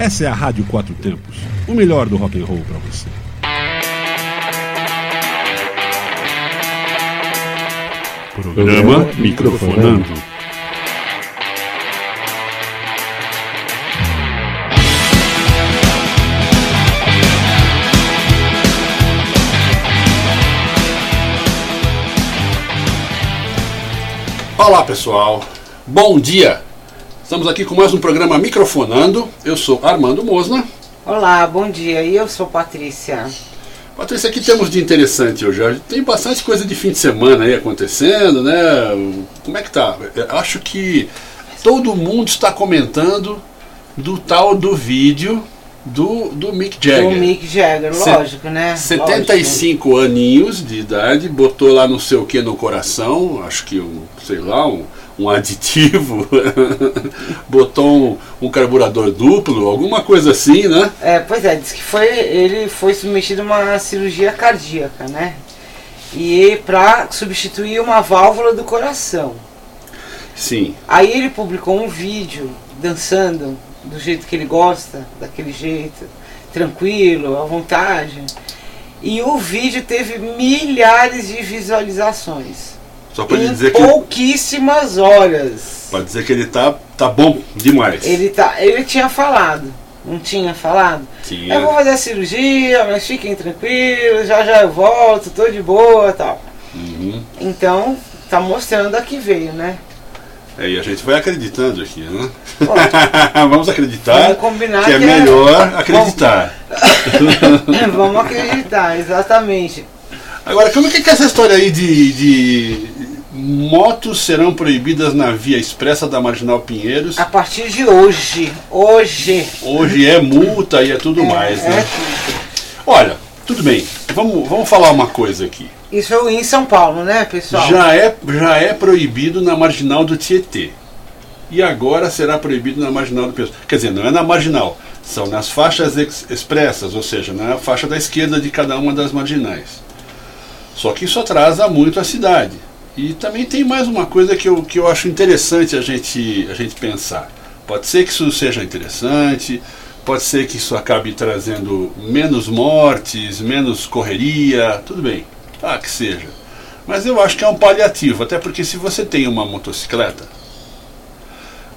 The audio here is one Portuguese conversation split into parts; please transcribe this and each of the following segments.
Essa é a Rádio Quatro Tempos, o melhor do rock and roll para você. Programa Microfonando. Olá pessoal, bom dia! Estamos aqui com mais um programa Microfonando. Eu sou Armando Mosna. Olá, bom dia. E eu sou Patrícia. Patrícia, aqui temos de interessante hoje. Tem bastante coisa de fim de semana aí acontecendo, né? Como é que tá? Eu acho que todo mundo está comentando do tal do vídeo do, do Mick Jagger. O Mick Jagger, lógico, Se, né? 75 Lógico. aninhos de idade, botou lá não sei o que no coração, acho que um, sei lá, um, um aditivo, botou um, um, carburador duplo, alguma coisa assim, né? É, pois é, diz que foi, ele foi submetido a uma cirurgia cardíaca, né? E para substituir uma válvula do coração. Sim. Aí ele publicou um vídeo dançando do jeito que ele gosta, daquele jeito, tranquilo, à vontade. E o vídeo teve milhares de visualizações. Só para em dizer que pouquíssimas horas. Para dizer que ele tá tá bom demais. Ele tá, ele tinha falado, não tinha falado? Tinha. Eu vou fazer a cirurgia, mas fiquem tranquilos, já já eu volto, tô de boa, tal. Uhum. Então, tá mostrando a que veio, né? É, e a gente vai acreditando aqui, né? Vamos acreditar Vamos combinar que é que é- melhor acreditar. Vamos acreditar, exatamente. Agora, como é que é essa história aí de, de motos serão proibidas na via expressa da Marginal Pinheiros? A partir de hoje, hoje. Hoje é multa e é tudo mais, é né? tudo. Olha, tudo bem. Vamos, vamos falar uma coisa aqui. Isso é em São Paulo, né, pessoal? Já é, já é proibido na Marginal do Tietê. E agora será proibido na Marginal do Pessoa. Quer dizer, não é na Marginal, são nas faixas ex expressas, ou seja, na faixa da esquerda de cada uma das marginais. Só que isso atrasa muito a cidade. E também tem mais uma coisa que eu, que eu acho interessante a gente, a gente pensar. Pode ser que isso seja interessante, pode ser que isso acabe trazendo menos mortes, menos correria, tudo bem, ah, que seja. Mas eu acho que é um paliativo, até porque se você tem uma motocicleta,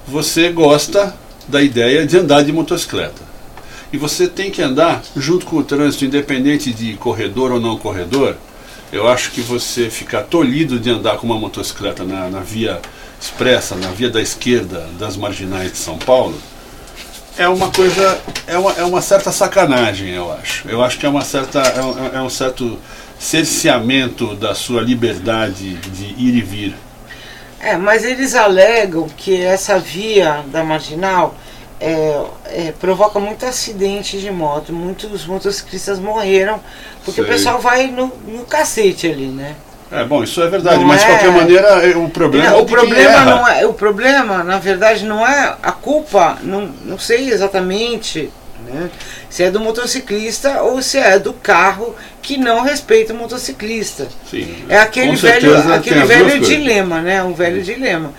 você gosta da ideia de andar de motocicleta. E você tem que andar junto com o trânsito, independente de corredor ou não corredor. Eu acho que você ficar tolhido de andar com uma motocicleta na, na via expressa, na via da esquerda das marginais de São Paulo, é uma coisa, é uma, é uma certa sacanagem, eu acho. Eu acho que é uma certa, é é um certo cerceamento da sua liberdade de ir e vir. É, mas eles alegam que essa via da marginal é, é, provoca muito acidente de moto. Muitos motociclistas morreram porque Sei. o pessoal vai no, no cacete ali, né? É bom, isso é verdade, Não mas de é- qualquer maneira é- o problema Não, é o problema não é, o problema, na verdade, não é a culpa, não, não sei exatamente né, se é do motociclista ou se é do carro que não respeita o motociclista. Sim, É aquele velho, aquele velho coisas. dilema, né? Um velho dilema.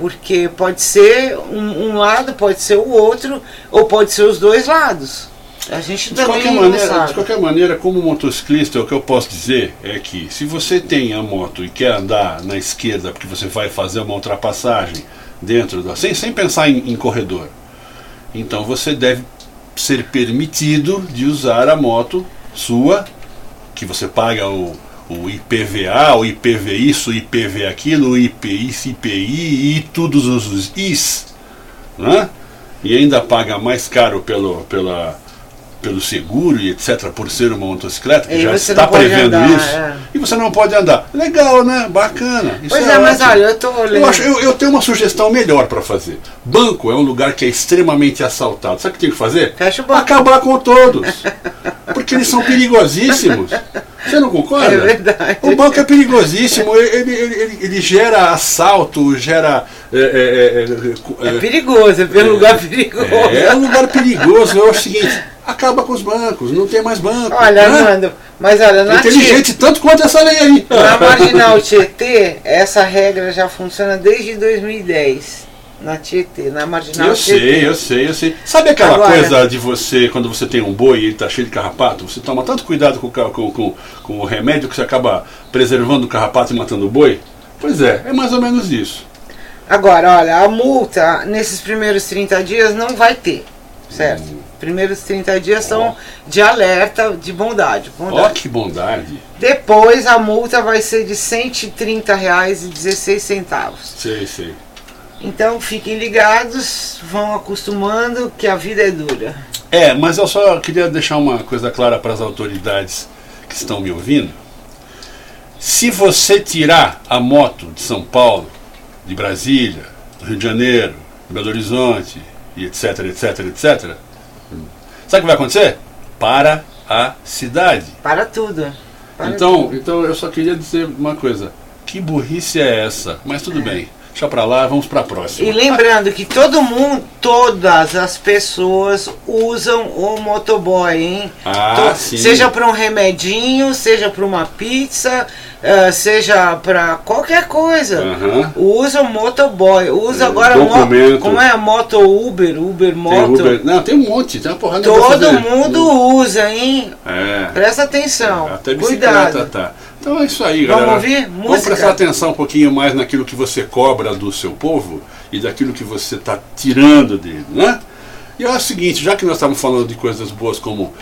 Porque pode ser um, um lado, pode ser o outro, ou pode ser os dois lados. A gente De também qualquer, maneira, sabe. de qualquer maneira, como motociclista, o que eu posso dizer é que se você tem a moto e quer andar na esquerda porque você vai fazer uma ultrapassagem dentro da. sem, sem pensar em, em corredor, então você deve ser permitido de usar a moto sua, que você paga o, o IPVA, o IPV isso, o IPV aquilo, o IPI, IPI e todos os, Is, né? e ainda paga mais caro pelo, pela, pelo seguro e etc., por ser uma motocicleta, que já está prevendo andar, isso, é. E você não pode andar. Legal, né? Bacana. Isso Pois é, é, mas olha, eu tô olhando. Eu, acho, eu, eu tenho uma sugestão melhor para fazer. Banco é um lugar que é extremamente assaltado. Sabe o que tem que fazer? Fecha o banco. Acabar com todos. Porque eles são perigosíssimos. Você não concorda? É verdade. O banco é perigosíssimo. Ele, ele, ele, ele gera assalto, gera. É, é, é, É é, perigoso, é pelo lugar perigoso. é um lugar perigoso. Eu acho o seguinte: acaba com os bancos, não tem mais banco. Olha, né? Armando, mas olha, na, inteligente tanto quanto essa lei aí. Na Marginal Tietê, essa regra já funciona desde 2010. na Tietê, na marginal Eu Tietê. sei, eu sei, eu sei. Sabe aquela Agora- coisa de você, quando você tem um boi e ele tá cheio de carrapato, você toma tanto cuidado com, com, com, com o remédio que você acaba preservando o carrapato e matando o boi? Pois é, é mais ou menos isso. Agora, olha, a multa nesses primeiros 30 dias não vai ter, certo? Primeiros 30 dias são de alerta, de bondade. Ó, bondade. que bondade. Depois a multa vai ser de R$ 130,16. Sei, sei. Então fiquem ligados, vão acostumando que a vida é dura. É, mas eu só queria deixar uma coisa clara para as autoridades que estão me ouvindo. Se você tirar a moto de São Paulo, de Brasília, do Rio de Janeiro, Belo Horizonte, e etc, etc, etc, sabe o que vai acontecer? Para a cidade. Para tudo. Para Então, tudo. então eu só queria dizer uma coisa. Que burrice é essa? Mas tudo bem. Deixa pra lá, vamos pra próxima. E lembrando que todo mundo, todas as pessoas usam o motoboy, hein? Ah, sim. Seja para um remedinho, seja para uma pizza, eh, seja para qualquer coisa. Usa o motoboy. Usa É, agora mo como é moto Uber, Uber Tem Moto. Uber- Não, tem um monte, tem uma porrada de Todo mundo usa, hein? É. Presta atenção. Até bicicleta Cuidado. tá. Então é isso aí, Vamos galera. ouvir? Vamos Música? prestar atenção um pouquinho mais naquilo que você cobra do seu povo e daquilo que você está tirando dele, né? E é o seguinte, já que nós estamos falando de coisas boas como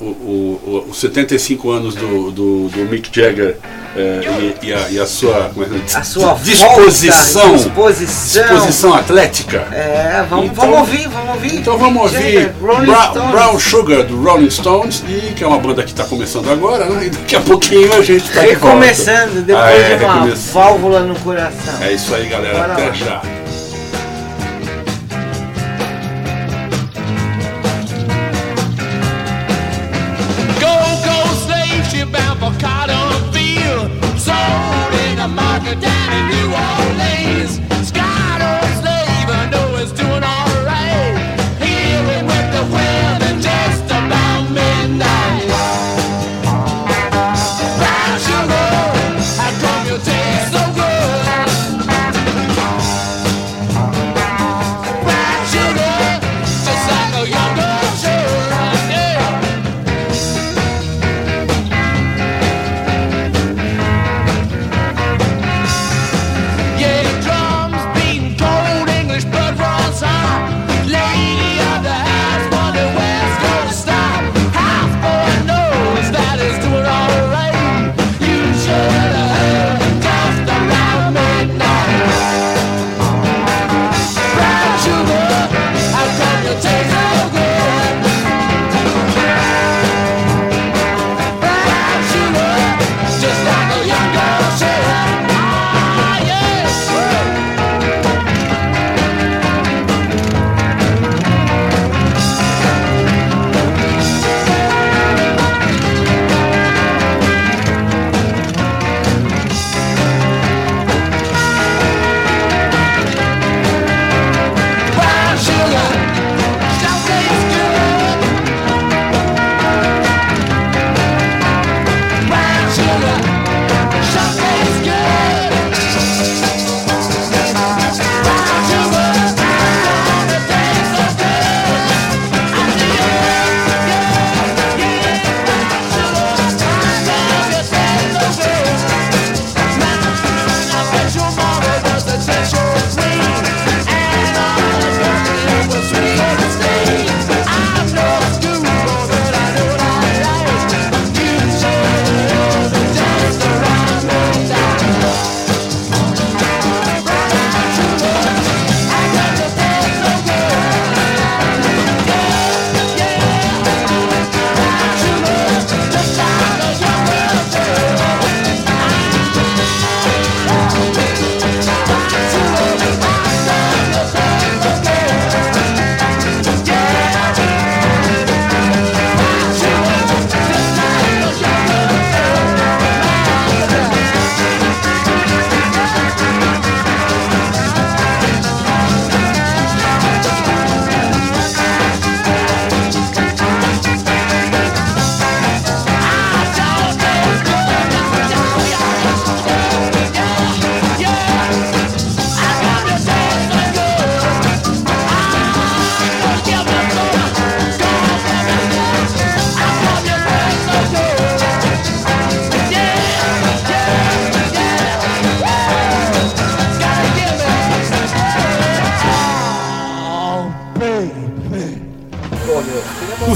o, o- os 75 anos do, do, do Mick Jagger é, e, e a, e a sua, é? A sua disposição, volta, disposição. disposição atlética. É, vamos, Então- vamos ouvir, vamos ouvir. Então vamos ouvir Jagger, Bra- Stones. Brown Sugar do Rolling Stones, e que é uma banda que está começando agora, né? E daqui a pouquinho a gente está Recomeçando, depois Ah, é, de uma recomeçando. válvula no coração. É isso aí, galera. Bora Até lá. já.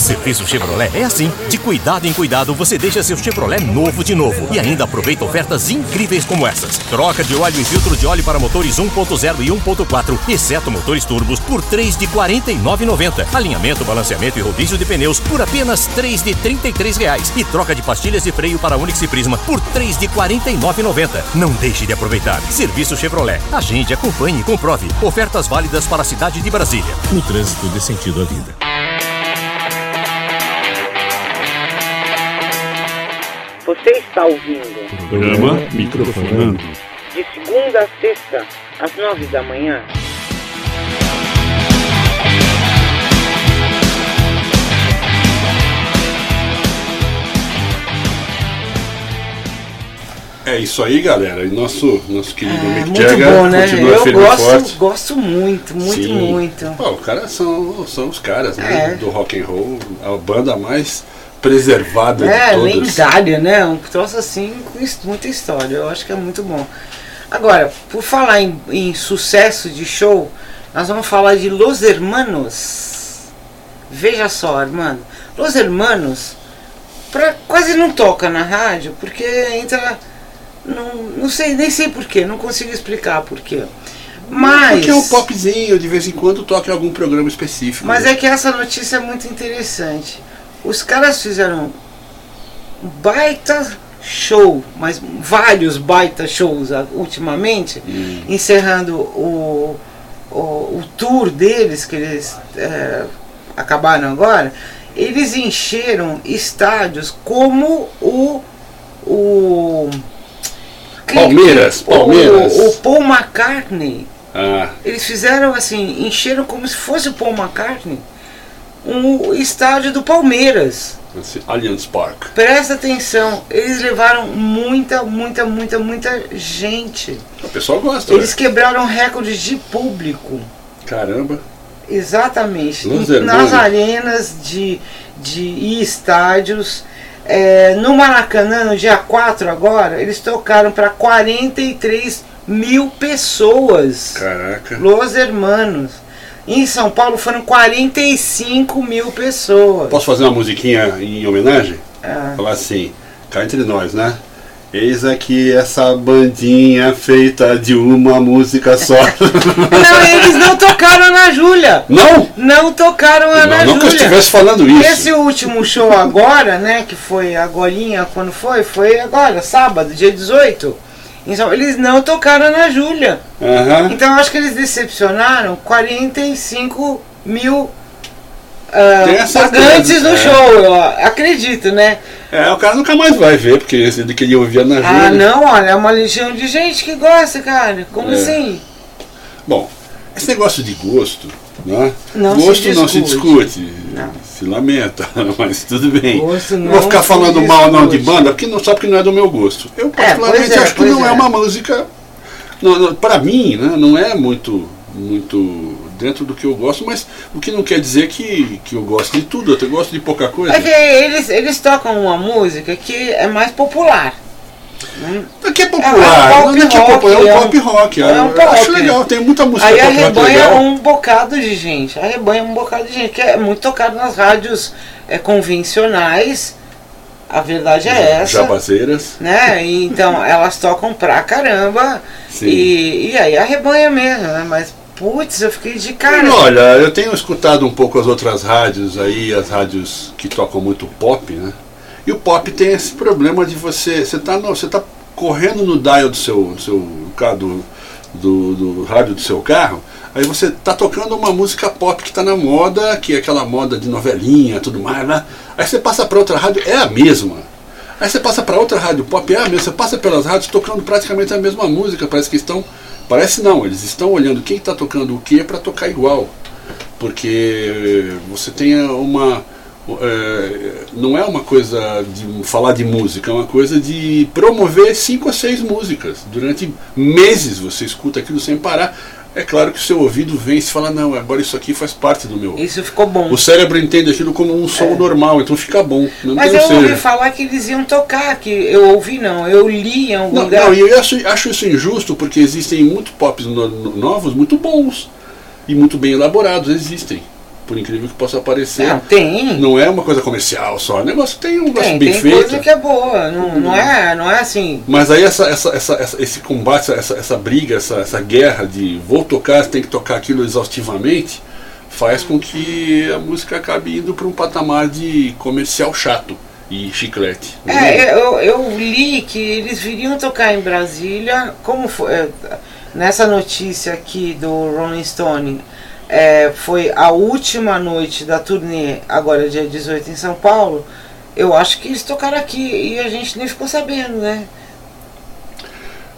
Serviço Chevrolet é assim. De cuidado em cuidado, você deixa seu Chevrolet novo de novo. E ainda aproveita ofertas incríveis como essas. Troca de óleo e filtro de óleo para motores 1.0 e 1.4, exceto motores turbos, por 3 de R$ 49,90. Alinhamento, balanceamento e rodízio de pneus por apenas 3 de 33 reais. E troca de pastilhas de freio para Onix e Prisma por 3 de R$ 49,90. Não deixe de aproveitar. Serviço Chevrolet. Agende, acompanhe e comprove. Ofertas válidas para a cidade de Brasília. No trânsito dê sentido à vida. Você está ouvindo Programa Microfonando. de segunda a sexta, às nove da manhã. É isso aí, galera. E nosso, nosso querido É, Mick muito Jagger bom, né? continua Eu firme gosto, forte. gosto muito, muito, Sim. muito. Pô, os caras são, são os caras, né? É. Do rock and roll, a banda mais preservada É, de todas. lendária, né? Um troço assim com muita história. Eu acho que é muito bom. Agora, por falar em, em sucesso de show, nós vamos falar de Los Hermanos. Veja só, mano. Los Hermanos pra, quase não toca na rádio, porque entra. Não, não sei, nem sei porquê, não consigo explicar porquê. Mas. Porque é um popzinho, de vez em quando toca em algum programa específico. Mas né? é que essa notícia é muito interessante. Os caras fizeram um baita show, mas vários baita shows ah, ultimamente, Hum. encerrando o, o, o tour deles, que eles é, acabaram agora. Eles encheram estádios como o. o Palmeiras, o- Palmeiras. o Paul McCartney Ah, eles fizeram assim, encheram como se fosse o Paul McCartney um estádio do Palmeiras. esse Allianz Park. Presta atenção, eles levaram muita, muita, muita, muita gente. O pessoal gosta, Eles né? quebraram recordes de público. Caramba. Exatamente. Nas arenas de, de e estádios. É, no Maracanã, no dia 4 agora, eles tocaram para 43 mil pessoas. Caraca. Los Hermanos. Em São Paulo foram 45 mil pessoas. Posso fazer uma musiquinha em homenagem? Ah, Falar assim, cá entre nós, né? Eis aqui essa bandinha feita de uma música só. Não, eles não tocaram na Júlia. não? Não tocaram a Ana Não, não que eu Júlia. estivesse falando isso. Esse último show agora, né, que foi agorinha, quando foi? Foi agora, sábado, dia 18. Então, eles não tocaram na Júlia. Aham. Então, acho que eles decepcionaram 45 mil ah, Tenho certeza, pagantes no é. show, eu acredito, né? É, o cara nunca mais vai ver, porque ele queria ouvir a Ana Ah, Júlia. não, olha, é uma legião de gente que gosta, cara. Como É. assim? Bom, esse negócio de gosto, né? Não se gosto não se discute. Não. Se lamenta, mas tudo bem. Gosto não vou ficar falando mal não de banda, porque não, só porque não é do meu gosto. Eu particularmente pois é, acho que não é. é. uma música. Não, não, pra mim, né, não é muito, muito dentro do que eu gosto, mas o que não quer dizer que, que eu gosto de tudo, eu gosto de pouca coisa. É que eles, eles tocam uma música que é mais popular. Aqui é É popular, um não é que é popular, é um é pop rock. é um eu pop, acho legal, tem muita música Aí arrebanha um bocado de gente. Arrebanha um bocado de gente, que é muito tocado nas rádios é, convencionais. A verdade é essa. Jabazeiras. Né? Então elas tocam pra caramba. Sim. E, e aí arrebanha mesmo, né? Mas putz, eu fiquei de cara. Olha, eu tenho escutado um pouco as outras rádios aí, as rádios que tocam muito pop, né? E o pop tem esse problema de você. Você tá, você tá correndo no dial do seu, do seu do, do, do rádio do seu carro, aí você tá tocando uma música pop que tá na moda, que é aquela moda de novelinha tudo mais, né? Aí você passa para outra rádio, é a mesma. Aí você passa para outra rádio pop, é a mesma. Você passa pelas rádios tocando praticamente a mesma música. Parece que estão. Parece não, eles estão olhando quem está tocando o que para tocar igual. Porque você tem uma. É, não é uma coisa de falar de música, é uma coisa de promover cinco ou seis músicas. Durante meses você escuta aquilo sem parar. É claro que o seu ouvido vem e se fala, não, agora isso aqui faz parte do meu. Isso ficou bom. O cérebro entende aquilo como um som normal, então fica bom. Mas eu ouvi falar que eles iam tocar, que eu ouvi não, eu li em algum Não, lugar. não, e eu acho, acho isso injusto porque existem muito pops no- no- novos muito bons e muito bem elaborados, existem. Por incrível que possa parecer. Não, tem. Não é uma coisa comercial só, o negócio tem um negócio Tem, bem tem feito. coisa que é boa. Não, não, é, não é assim. Mas aí essa, essa, essa, esse combate, essa, essa briga, essa, essa guerra de vou tocar, tem que tocar aquilo exaustivamente, faz com que a música acabe indo para um patamar de comercial chato e chiclete. É, eu, eu li que eles viriam tocar em Brasília, como foi, é, nessa notícia aqui do Rolling Stone, é, foi a última noite da turnê, agora dia 18 em São Paulo, eu acho que eles tocaram aqui e a gente nem ficou sabendo, né?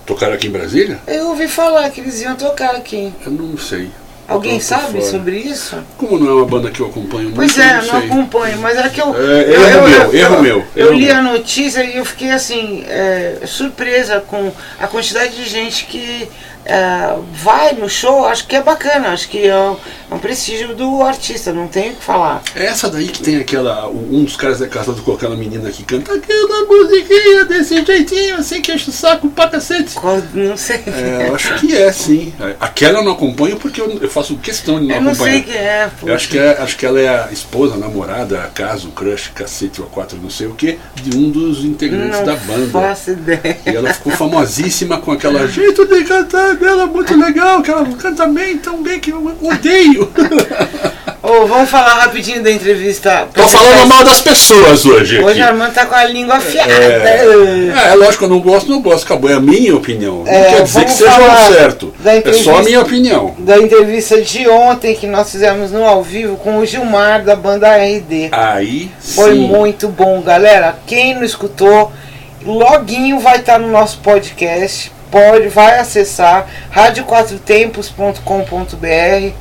Tocaram aqui em Brasília? Eu ouvi falar que eles iam tocar aqui. Eu não sei. Alguém Eu sabe sobre isso? Como não é uma banda que eu acompanho Pois muito, é, eu não não acompanho, mas é que eu. É, eu, erro eu- meu, eu- erro eu- meu, Eu erro li meu. a notícia e eu fiquei assim, é, surpresa com a quantidade de gente que é, vai no show, acho que é bacana, acho que é um, é um prestígio do artista, não tem o que falar. É essa daí que tem aquela. Um dos caras é casado com aquela menina que canta aquela musiquinha desse jeitinho, assim que enche o saco pra cacete. Não sei. É, eu acho que é, sim. Aquela eu não acompanho porque eu, eu faço questão de não eu não acompanhar. sei quem é, pô. Eu acho que, é, acho que ela é a esposa, a namorada, a casa, o crush, cacete ou a quatro, não sei o que, de um dos integrantes não da banda. faço ideia. E ela ficou famosíssima com aquela jeito de cantar dela muito legal, que ela canta bem, tão bem que eu odeio. Ô, vamos falar rapidinho da entrevista. Tô falando mal das pessoas hoje. aqui. Hoje a Armando tá com a língua afiada. É, é, lógico, eu não gosto, não gosto, acabou. É a minha opinião. Não É, quer dizer que seja o certo. É só a minha opinião. da entrevista de ontem que nós fizemos no ao vivo com o Gilmar da banda RD. Aí Foi sim. muito bom, galera. Quem não escutou, loguinho vai estar no nosso podcast. Pode, vai acessar radioquatrotempos.com.br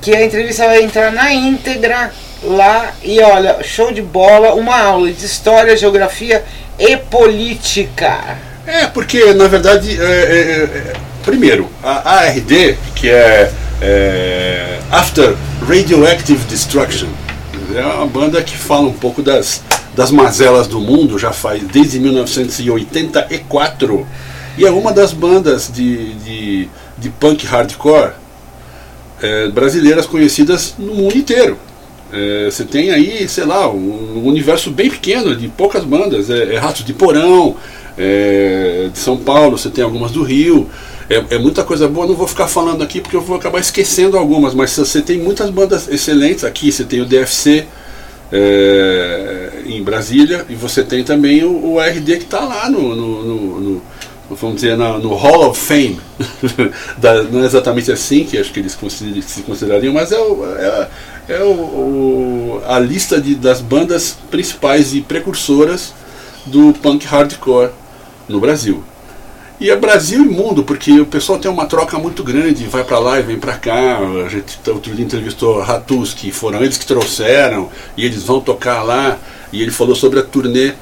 que a entrevista vai entrar na íntegra lá e olha, show de bola, uma aula de história, geografia e política. É, porque na verdade, é, é, é, primeiro, a ARD, que é, é After Radioactive Destruction, é uma banda que fala um pouco das, das mazelas do mundo, já faz desde 1984, e é uma das bandas de, de, de punk hardcore é, brasileiras conhecidas no mundo inteiro. É, você tem aí, sei lá, um universo bem pequeno de poucas bandas. É, é Ratos de Porão, é, de São Paulo, você tem algumas do Rio. É, é muita coisa boa, não vou ficar falando aqui porque eu vou acabar esquecendo algumas, mas você tem muitas bandas excelentes aqui. Você tem o DFC é, em Brasília e você tem também o, o RD que está lá no, no- no- vamos dizer, na- no Hall of Fame. Da- não é exatamente assim que acho que eles consider- se considerariam, mas é, o- é- é o- o- a lista de, das bandas principais e precursoras do punk hardcore no Brasil. E é Brasil e mundo, porque o pessoal tem uma troca muito grande, vai pra lá e vem pra cá. A gente outro dia entrevistou Ratus, que foram eles que trouxeram, e eles vão tocar lá. E ele falou sobre a turnê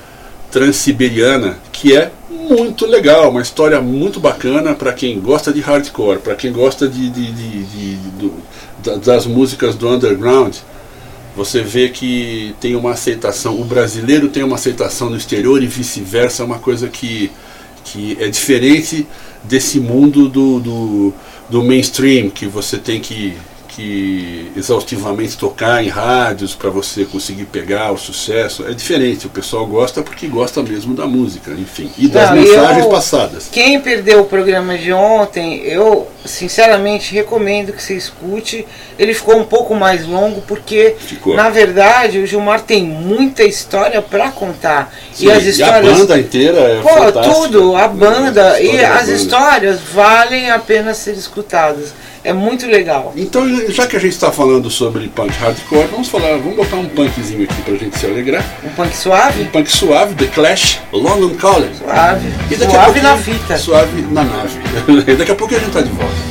Transiberiana, que é muito legal, uma história muito bacana para quem gosta de hardcore, para quem gosta de, de- de- de- do- da- das músicas do underground. Você vê que tem uma aceitação, o brasileiro tem uma aceitação no exterior e vice-versa, é uma coisa que, que é diferente desse mundo do, do, do mainstream, que você tem que, que exaustivamente tocar em rádios para você conseguir pegar o sucesso. É diferente, o pessoal gosta porque gosta mesmo da música, enfim, e das Não, e mensagens eu- passadas. Quem perdeu o programa de ontem, eu sinceramente recomendo que você escute. Ele ficou um pouco mais longo porque, Ficou. na verdade, o Gilmar tem muita história para contar. Sim, e as histórias. a banda inteira é Pô, tudo, a banda A e as banda. histórias valem a pena ser escutadas. É muito legal. Então, já que a gente está falando sobre punk hardcore, vamos falar, vamos botar um punkzinho aqui pra gente se alegrar. Um punk suave? Um punk suave, The Clash, London Calling. Suave. E daqui a Suave pouquinho- na fita. Suave na nave. daqui a pouco a gente tá de volta.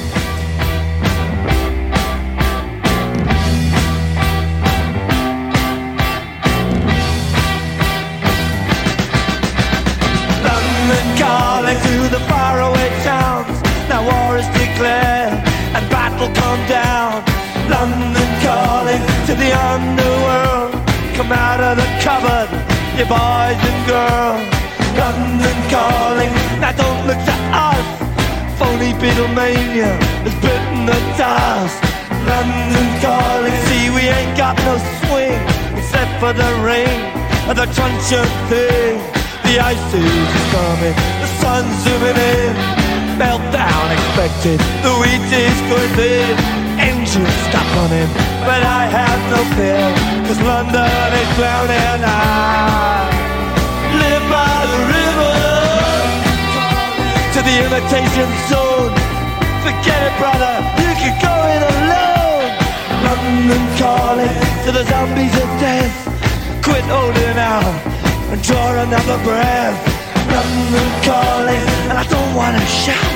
You boys and girls. London calling, now don't look to us. Phony Beatlemania has bitten the dust. London calling, see we ain't got no swing except for the rain and the truncheon thing. The ice is coming, the sun's zooming in. Meltdown expected, the wheat is thin. Engines stop running, but I have no fear, cause London is drowning. I live by the river to the imitation zone. Forget it, brother, you can go it alone. London calling to the zombies of death. Quit holding out and draw another breath. London calling, and I don't wanna shout.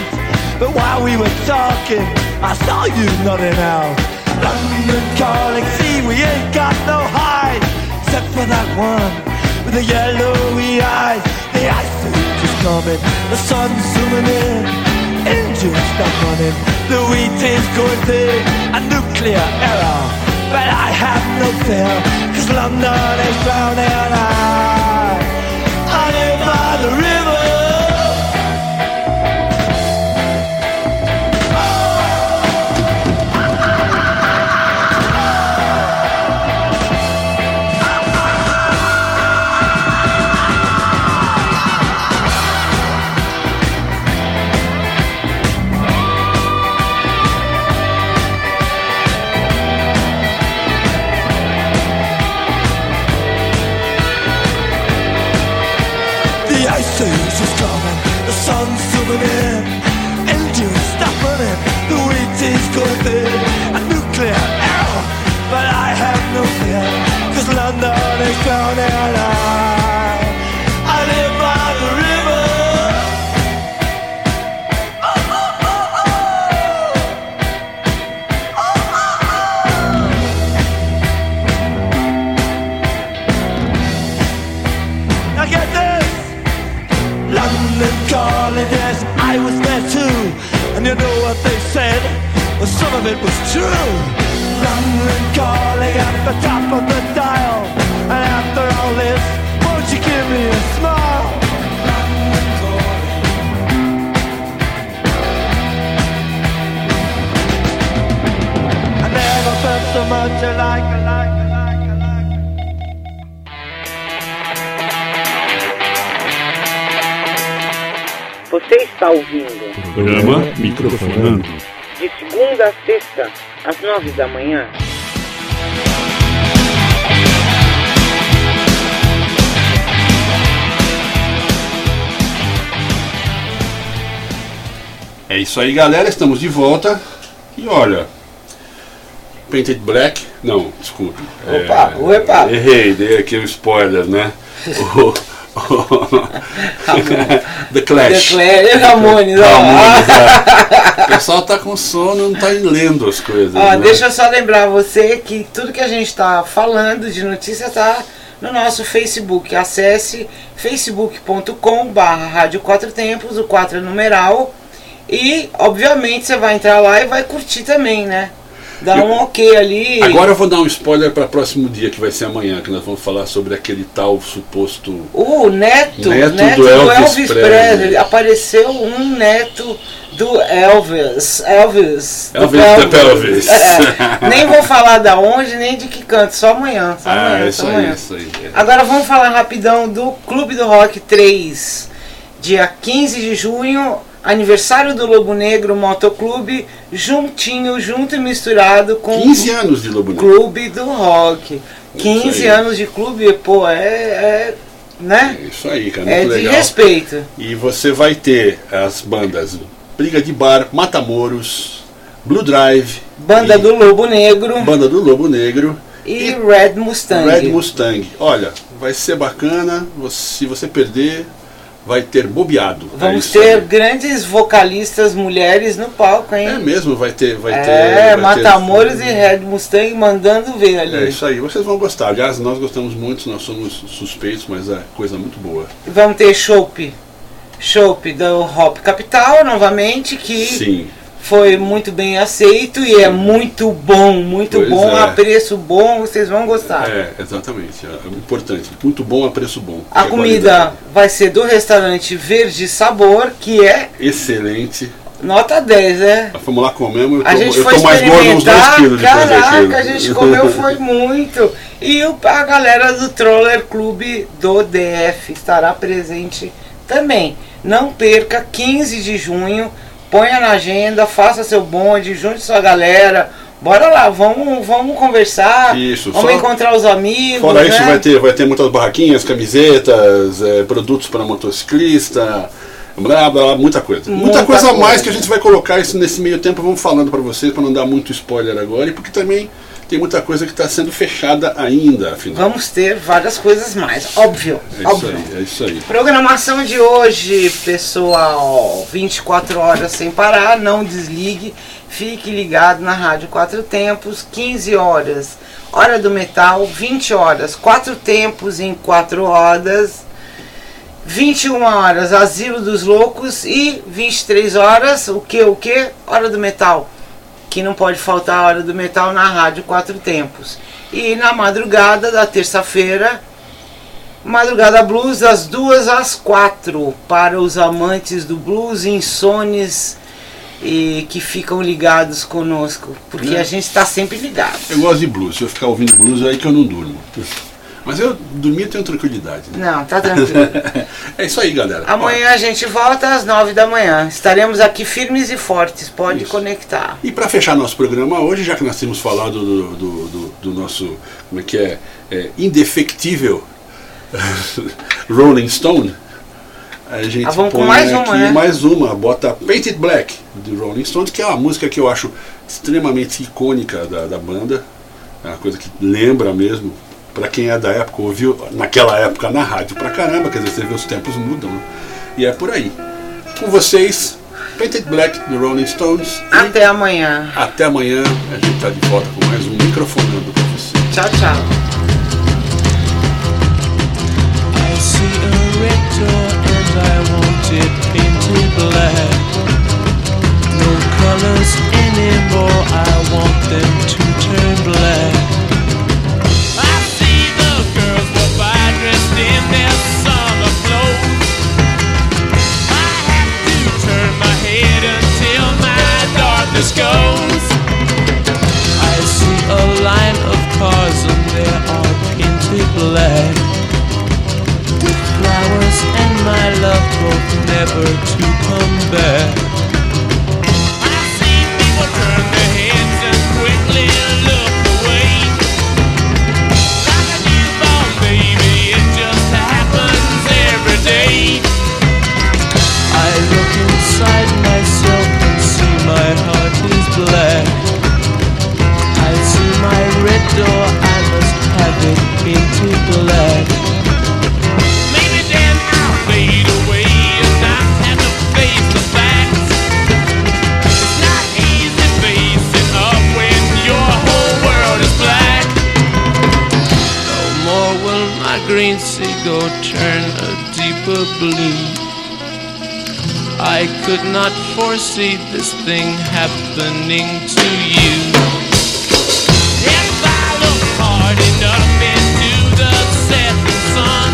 But while we were talking, I saw you nodding out. London calling, see we ain't got no hide, except for that one with the yellowy eyes. The ice is coming, the sun's zooming in, engines stop running, the wheat is going thin, a nuclear error. But I have no fear, cause London is drowning. I, it was true. London calling at the top of the dial. And after all this, won't you give me a smile? London calling. I never felt so much alike, alike, alike, alike. Você está ouvindo Programa Microfonando. De segunda a sexta, às nove da manhã. É isso aí, galera. Estamos de volta. E olha. Painted Black. Não, desculpe. Opa, É, opa. Errei, dei aqui o spoiler, né? The Clash. The Clash, Ramones, ó. Ramones, é. O pessoal tá com sono, não tá lendo as coisas. Ó, né? deixa eu só lembrar você que tudo que a gente está falando de notícia tá no nosso Facebook. Acesse facebook.com barra Rádio Quatro Tempos, o 4 é numeral. E, obviamente, você vai entrar lá e vai curtir também, né? Dá um ok ali. Agora eu vou dar um spoiler para o próximo dia, que vai ser amanhã, que nós vamos falar sobre aquele tal suposto. O neto, Neto neto, do do Elvis Elvis, Presley. Presley. Apareceu um neto do Elvis. Elvis. do Elvis the Pelvis. É, nem vou falar da onde, nem de que canto, só amanhã. Só Ah, amanhã, isso só aí, amanhã. isso aí. é. Agora vamos falar rapidão do Clube do Rock 3. Dia 15 de junho, aniversário do Lobo Negro Motoclube, juntinho, junto e misturado com 15 anos de Lobo o Negro. Clube do Rock. 15 aí. anos de clube, pô, é. é né? É isso aí, cara. É de legal. respeito. E você vai ter as bandas Briga de Bar, Matamoros, Blue Drive, Banda e do Lobo Negro Banda do Lobo Negro e Red Mustang. Red Mustang. Olha, vai ser bacana. se você perder, vai ter bobeado. É Vamos ter aí. grandes vocalistas mulheres no palco, hein? É mesmo, vai ter. Vai ter É, vai ter- e Red Mustang mandando ver ali. É isso aí, vocês vão gostar. Aliás, nós gostamos muito, nós somos suspeitos, mas é coisa muito boa. Vamos ter Chopp. Chopp do Hop Capital novamente, que Sim. Foi muito bem aceito e é muito bom, muito Pois bom, é. a preço bom, vocês vão gostar. É, exatamente. É importante. Muito bom a preço bom. A comida qualidade. vai ser do restaurante Verde Sabor, que é Excelente. Nota 10, né? Fomos lá comemos, eu A tô, gente eu foi tô mais gordo uns 2 experimentar, quilos depois caraca, a gente comeu foi muito. E o- a galera do Troller Clube do DF estará presente também. Não perca, 15 de junho, ponha na agenda, faça seu bonde, junte sua galera. Bora lá, vamos, vamos conversar, Isso, vamos só- encontrar os amigos. Fora isso, né? vai ter, vai ter muitas barraquinhas, camisetas, eh, produtos para motociclista, blá, blá, blá, muita coisa. Muita, Muita coisa a mais coisa. que a gente vai colocar isso nesse meio tempo, vamos falando para vocês, para não dar muito spoiler agora, e porque também tem muita coisa que está sendo fechada ainda, afinal. Vamos ter várias coisas mais, óbvio. É isso óbvio. aí, é isso aí. Programação de hoje, pessoal, 24 horas sem parar, não desligue, fique ligado na Rádio Quatro Tempos, 15 horas, Hora do Metal, 20 horas, Quatro Tempos em 4 rodas, 21 horas, Asilo dos Loucos e 23 horas, o que, o que? Hora do Metal, que não pode faltar a Hora do Metal na Rádio Quatro Tempos. E na madrugada da terça-feira, Madrugada Blues das duas às quatro para os amantes do blues insones e que ficam ligados conosco, porque Né? a gente está sempre ligado. Eu gosto de blues, se eu ficar ouvindo blues é aí que eu não durmo. Mas eu dormir eu tenho tranquilidade. né? Não, tá tranquilo. É isso aí, galera. Amanhã a gente volta às nove da manhã. Estaremos aqui firmes e fortes. Pode Isso. conectar. E para fechar nosso programa hoje, já que nós temos falado do, do, do- do nosso, como é que é, é, indefectível Rolling Stone, a gente Ah, vamos com põe mais uma, aqui né? mais uma, bota Painted Black, de Rolling Stones, que é uma música que eu acho extremamente icônica da, da banda, é uma coisa que lembra mesmo, para quem é da época, ouviu naquela época na rádio pra caramba, quer dizer, você vê os tempos mudam, né? e é por aí. Com vocês, Painted Black, do Rolling Stones, Até amanhã. até amanhã, a gente tá de volta com mais um microfonando pra você. Tchau, tchau. Seagull turn a deeper blue. I could not foresee this thing happening to you. If I look hard enough into the setting sun,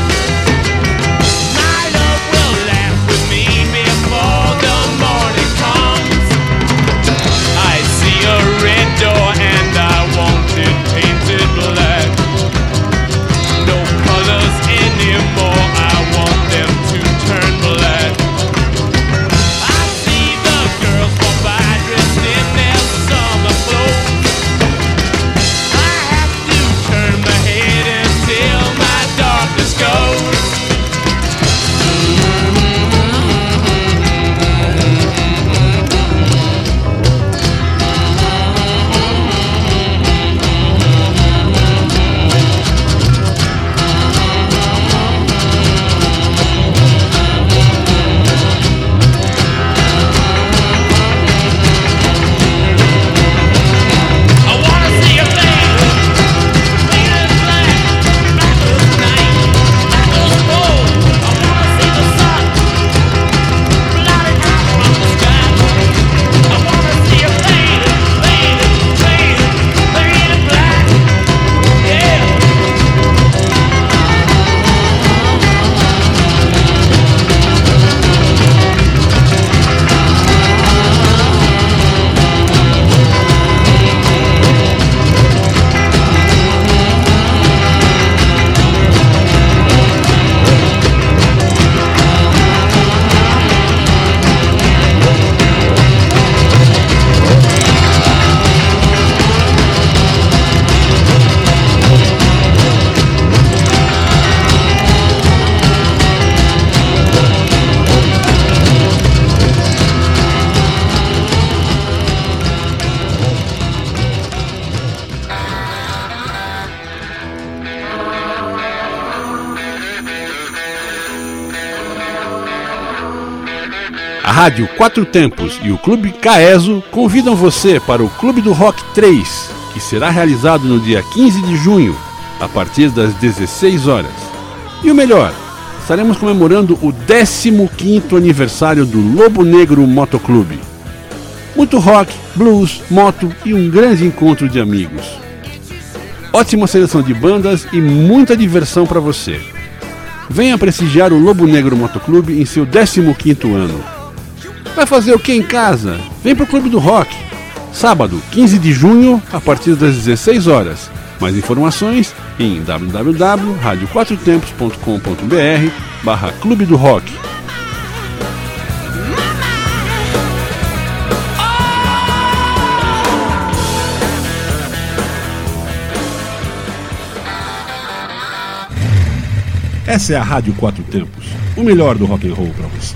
Rádio Quatro Tempos e o Clube Caeso convidam você para o Clube do Rock 3, que será realizado no dia 15 de junho, a partir das 16 horas. E o melhor, estaremos comemorando o 15º aniversário do Lobo Negro Motoclube. Muito rock, blues, moto e um grande encontro de amigos. Ótima seleção de bandas e muita diversão para você. Venha prestigiar o Lobo Negro Motoclube em seu 15º ano. Vai fazer o que em casa? Vem pro Clube do Rock. Sábado, 15 de junho, a partir das 16 horas. Mais informações em www.radioquatrotempos.com.br barra Clube do Rock. Essa é a Rádio Quatro Tempos, o melhor do rock and roll para você.